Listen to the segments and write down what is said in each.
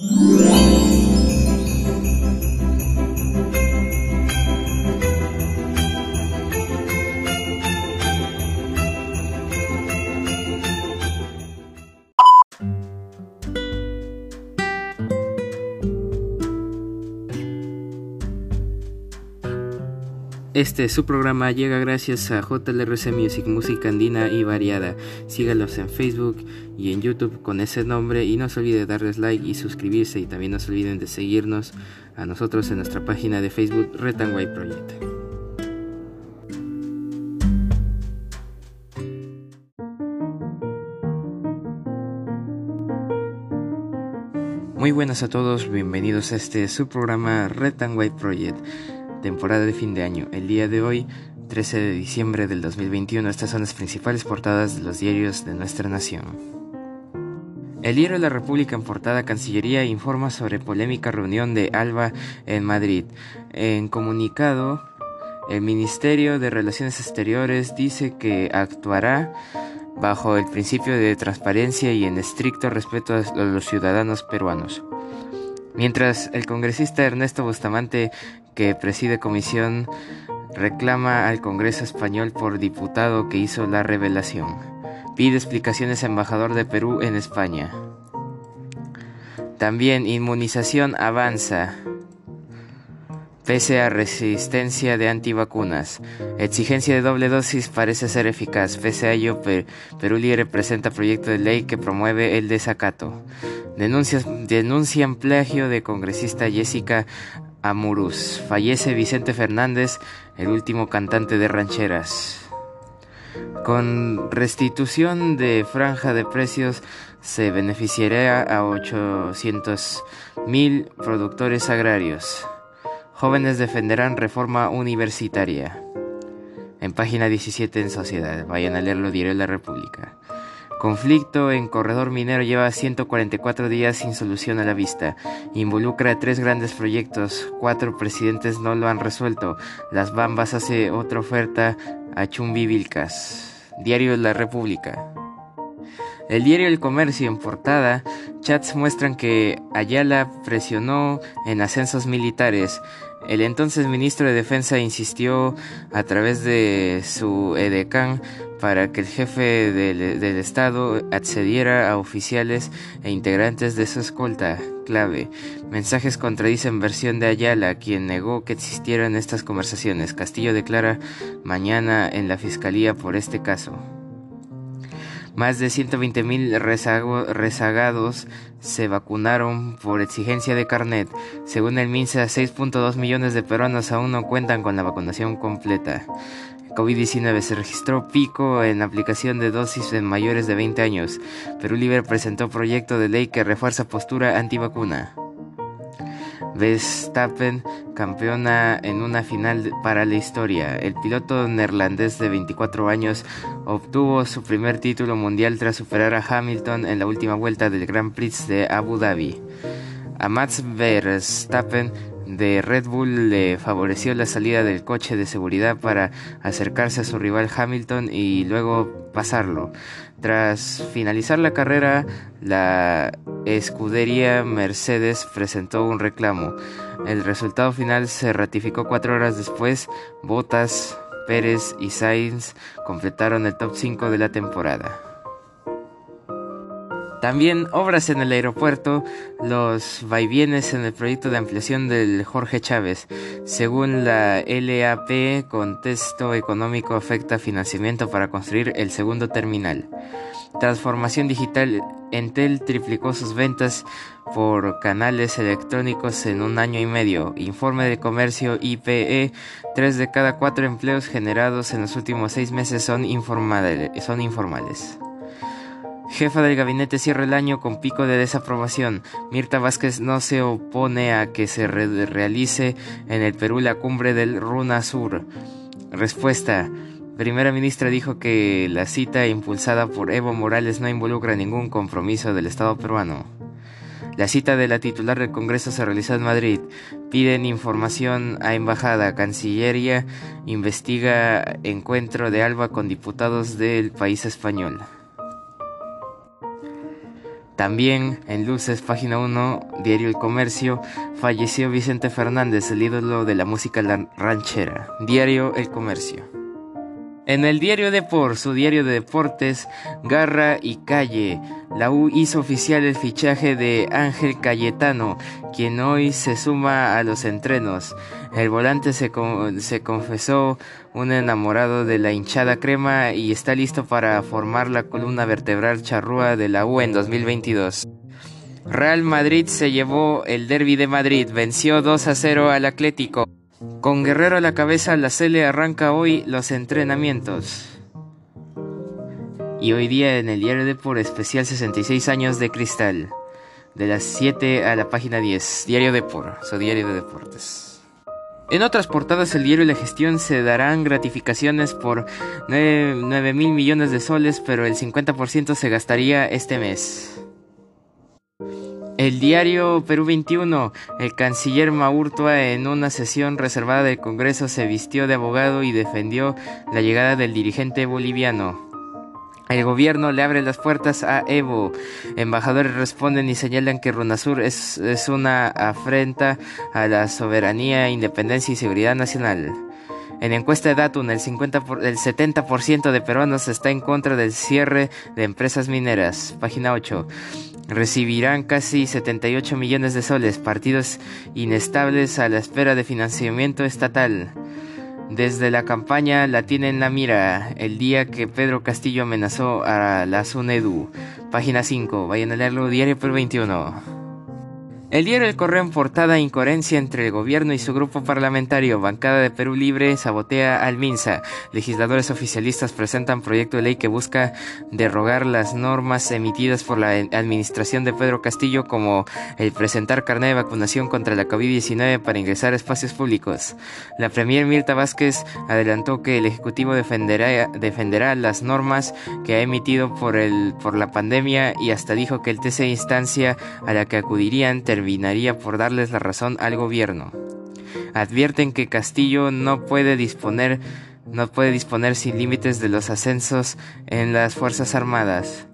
Música Este su programa llega gracias a JLRC Music, música andina y variada. Sígalos en Facebook y en YouTube con ese nombre y no se olvide darles like y suscribirse y también no se olviden de seguirnos a nosotros en nuestra página de Facebook White Project. Muy buenas a todos, bienvenidos a este su programa Red and White Project temporada de fin de año. El día de hoy, 13 de diciembre del 2021, estas son las principales portadas de los diarios de nuestra nación. El diario de la República en portada Cancillería informa sobre polémica reunión de Alba en Madrid. En comunicado, el Ministerio de Relaciones Exteriores dice que actuará bajo el principio de transparencia y en estricto respeto a los ciudadanos peruanos. Mientras el congresista Ernesto Bustamante, que preside comisión, reclama al Congreso español por diputado que hizo la revelación. Pide explicaciones al embajador de Perú en España. También inmunización avanza. Pese a resistencia de antivacunas, exigencia de doble dosis parece ser eficaz. Pese a ello, Perú Libre presenta proyecto de ley que promueve el desacato. Denuncian plagio de congresista Jessica Amuruz. Fallece Vicente Fernández, el último cantante de rancheras. Con restitución de franja de precios se beneficiará a 800 mil productores agrarios. Jóvenes defenderán reforma universitaria. En página 17 en Sociedad. Vayan a leerlo diario de la República. Conflicto en corredor minero lleva 144 días sin solución a la vista. Involucra tres grandes proyectos. Cuatro presidentes no lo han resuelto. Las Bambas hace otra oferta a Chumbi Vilcas. Diario de la República. El diario El Comercio en portada, chats muestran que Ayala presionó en ascensos militares. El entonces ministro de Defensa insistió a través de su edecán para que el jefe del, Estado accediera a oficiales e integrantes de su escolta clave. Mensajes contradicen versión de Ayala, quien negó que existieran estas conversaciones. Castillo declara mañana en la fiscalía por este caso. Más de 120.000 rezagados se vacunaron por exigencia de carnet. Según el MINSA, 6.2 millones de peruanos aún no cuentan con la vacunación completa. COVID-19 se registró pico en aplicación de dosis en mayores de 20 años. Perú Libre presentó proyecto de ley que refuerza postura antivacuna. Verstappen campeona en una final para la historia. El piloto neerlandés de 24 años obtuvo su primer título mundial tras superar a Hamilton en la última vuelta del Grand Prix de Abu Dhabi. A Max Verstappen de Red Bull le favoreció la salida del coche de seguridad para acercarse a su rival Hamilton y luego pasarlo. Tras finalizar la carrera, la escudería Mercedes presentó un reclamo. El resultado final se ratificó cuatro horas después. Bottas, Pérez y Sainz completaron el top 5 de la temporada. También obras en el aeropuerto, los vaivienes en el proyecto de ampliación del Jorge Chávez. Según la LAP, contexto económico afecta financiamiento para construir el segundo terminal. Transformación digital, Entel triplicó sus ventas por canales electrónicos en un año y medio. Informe de comercio IPE, tres de cada cuatro empleos generados en los últimos seis meses son informales. Son informales. Jefa del gabinete cierra el año con pico de desaprobación. Mirta Vázquez no se opone a que se realice en el Perú la cumbre del Runa Sur. Respuesta. Primera ministra dijo que la cita impulsada por Evo Morales no involucra ningún compromiso del Estado peruano. La cita de la titular del Congreso se realizó en Madrid. Piden información a embajada. Cancillería investiga encuentro de Alba con diputados del país español. También en Luces, página 1, Diario El Comercio, falleció Vicente Fernández, el ídolo de la música ranchera. Diario El Comercio. En el diario Depor, su diario de deportes, Garra y Calle, la U hizo oficial el fichaje de Ángel Cayetano, quien hoy se suma a los entrenos. El volante se, se confesó un enamorado de la hinchada crema y está listo para formar la columna vertebral charrúa de la U en 2022. Real Madrid se llevó el derby de Madrid, venció 2 a 0 al Atlético. Con Guerrero a la cabeza, la Cele arranca hoy los entrenamientos. Y hoy día en el diario de por especial 66 años de cristal. De las 7 a la página 10. Diario de por, su diario de deportes. En otras portadas, el diario y la gestión se darán gratificaciones por 9, mil millones de soles, pero el 50% se gastaría este mes. El diario Perú 21, el canciller Maurtua en una sesión reservada del Congreso se vistió de abogado y defendió la llegada del dirigente boliviano. El gobierno le abre las puertas a Evo. Embajadores responden y señalan que Runasur es, es una afrenta a la soberanía, independencia y seguridad nacional. En encuesta de Datum, el, 50 el 70% de peruanos está en contra del cierre de empresas mineras. Página 8. Recibirán casi 78 millones de soles, partidos inestables a la espera de financiamiento estatal. Desde la campaña la tiene en la mira el día que Pedro Castillo amenazó a la SUNEDU. Página 5, vayan a leerlo diario por 21. El diario El Correo en portada incoherencia entre el gobierno y su grupo parlamentario. Bancada de Perú Libre sabotea al MINSA. Legisladores oficialistas presentan proyecto de ley que busca derrogar las normas emitidas por la administración de Pedro Castillo como el presentar carnet de vacunación contra la COVID-19 para ingresar a espacios públicos. La premier Mirta Vázquez adelantó que el Ejecutivo defenderá, las normas que ha emitido por, el, la pandemia y hasta dijo que el TC instancia a la que acudirían terminaría por darles la razón al gobierno. Advierten que Castillo no puede disponer no puede disponer sin límites de los ascensos en las Fuerzas Armadas.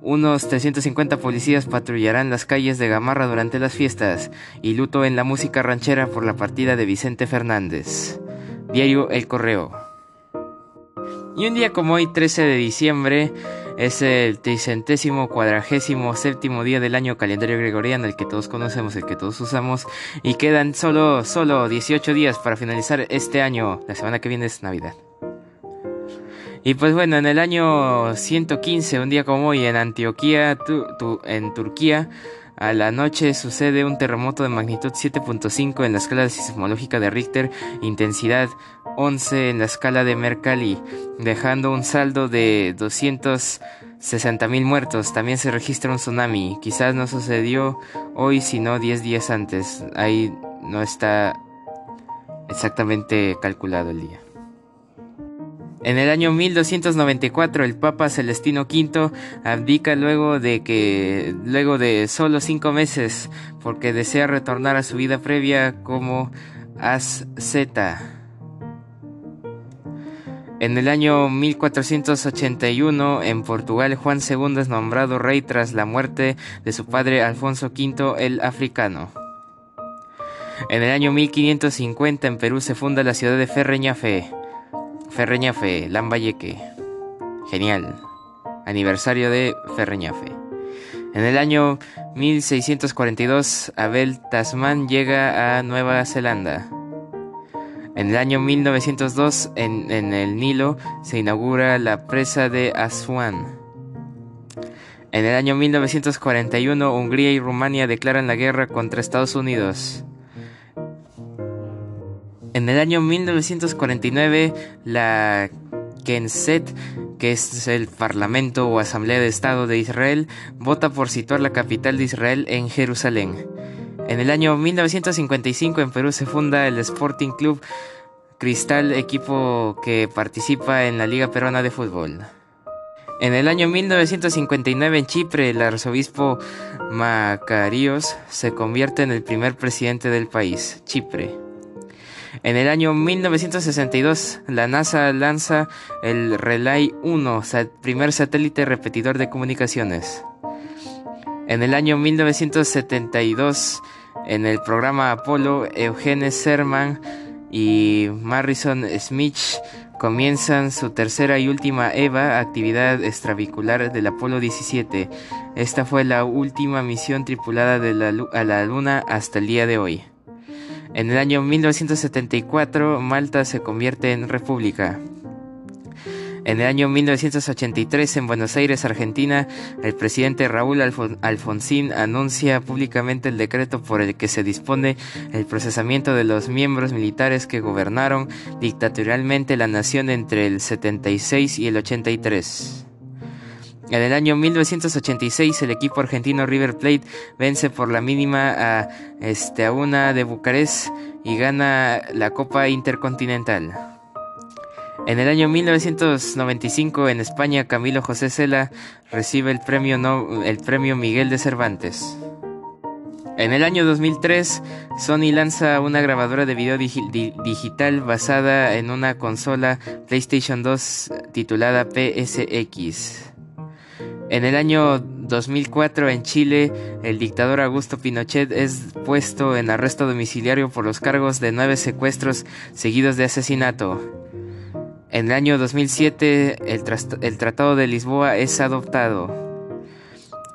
Unos 350 policías patrullarán las calles de Gamarra durante las fiestas y luto en la música ranchera por la partida de Vicente Fernández. Diario El Correo. Y un día como hoy, 13 de diciembre, es el tricentésimo cuadragésimo séptimo día del año calendario gregoriano, el que todos conocemos, el que todos usamos, y quedan solo, solo 18 días para finalizar este año. La semana que viene es Navidad. Y pues bueno, en el año 115, un día como hoy, en Antioquía, en Turquía, a la noche sucede un terremoto de magnitud 7.5 en la escala sismológica de Richter, intensidad 11 en la escala de Mercalli, dejando un saldo de 260.000 muertos. También se registra un tsunami. Quizás no sucedió hoy, sino 10 días antes. Ahí no está exactamente calculado el día. En el año 1294 el Papa Celestino V abdica luego de que luego de solo cinco meses porque desea retornar a su vida previa como asceta. En el año 1481, en Portugal, Juan II es nombrado rey tras la muerte de su padre Alfonso V el Africano. En el año 1550, en Perú, se funda la ciudad de Ferreñafe. Ferreñafe, Lambayeque. Genial. Aniversario de Ferreñafe. En el año 1642, Abel Tasman llega a Nueva Zelanda. En el año 1902, en, el Nilo, se inaugura la presa de Aswan. En el año 1941, Hungría y Rumania declaran la guerra contra Estados Unidos. En el año 1949, la Knesset, que es el Parlamento o Asamblea de Estado de Israel, vota por situar la capital de Israel en Jerusalén. En el año 1955 en Perú se funda el Sporting Club Cristal, equipo que participa en la Liga Peruana de Fútbol. En el año 1959 en Chipre, el arzobispo Macarios se convierte en el primer presidente del país, Chipre. En el año 1962, la NASA lanza el Relay 1, primer satélite repetidor de comunicaciones. En el año 1972, en el programa Apolo, Eugene Cerman y Marrison Smith comienzan su tercera y última EVA, actividad extravicular del Apolo 17. Esta fue la última misión tripulada a la Luna hasta el día de hoy. En el año 1974, Malta se convierte en república. En el año 1983, en Buenos Aires, Argentina, el presidente Raúl Alfonsín anuncia públicamente el decreto por el que se dispone el procesamiento de los miembros militares que gobernaron dictatorialmente la nación entre el 76 y el 83. En el año 1986 el equipo argentino River Plate vence por la mínima a, este, a una de Bucarest y gana la Copa Intercontinental. En el año 1995 en España Camilo José Cela recibe el premio, el premio Miguel de Cervantes. En el año 2003, Sony lanza una grabadora de video digital basada en una consola PlayStation 2 titulada PSX. En el año 2004 en Chile, el dictador Augusto Pinochet es puesto en arresto domiciliario por los cargos de nueve secuestros seguidos de asesinato. En el año 2007 el, Tratado de Lisboa es adoptado.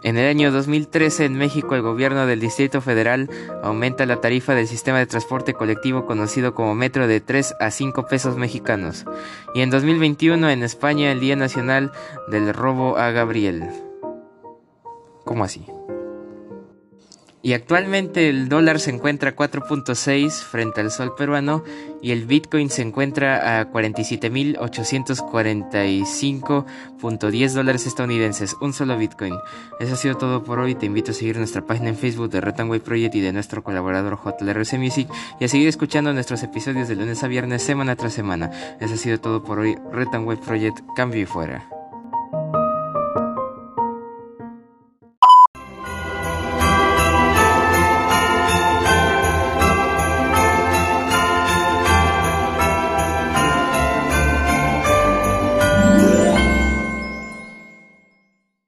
En el año 2013 en México el gobierno del Distrito Federal aumenta la tarifa del sistema de transporte colectivo conocido como metro de 3 a 5 pesos mexicanos. Y en 2021 en España el Día Nacional del Robo a Gabriel. ¿Cómo así? Y actualmente el dólar se encuentra a 4.6 frente al sol peruano y el Bitcoin se encuentra a 47.845.10 dólares estadounidenses, un solo Bitcoin. Eso ha sido todo por hoy. Te invito a seguir nuestra página en Facebook de Retanway Project y de nuestro colaborador JLRC Music y a seguir escuchando nuestros episodios de lunes a viernes semana tras semana. Eso ha sido todo por hoy. Retanway Project, cambio y fuera.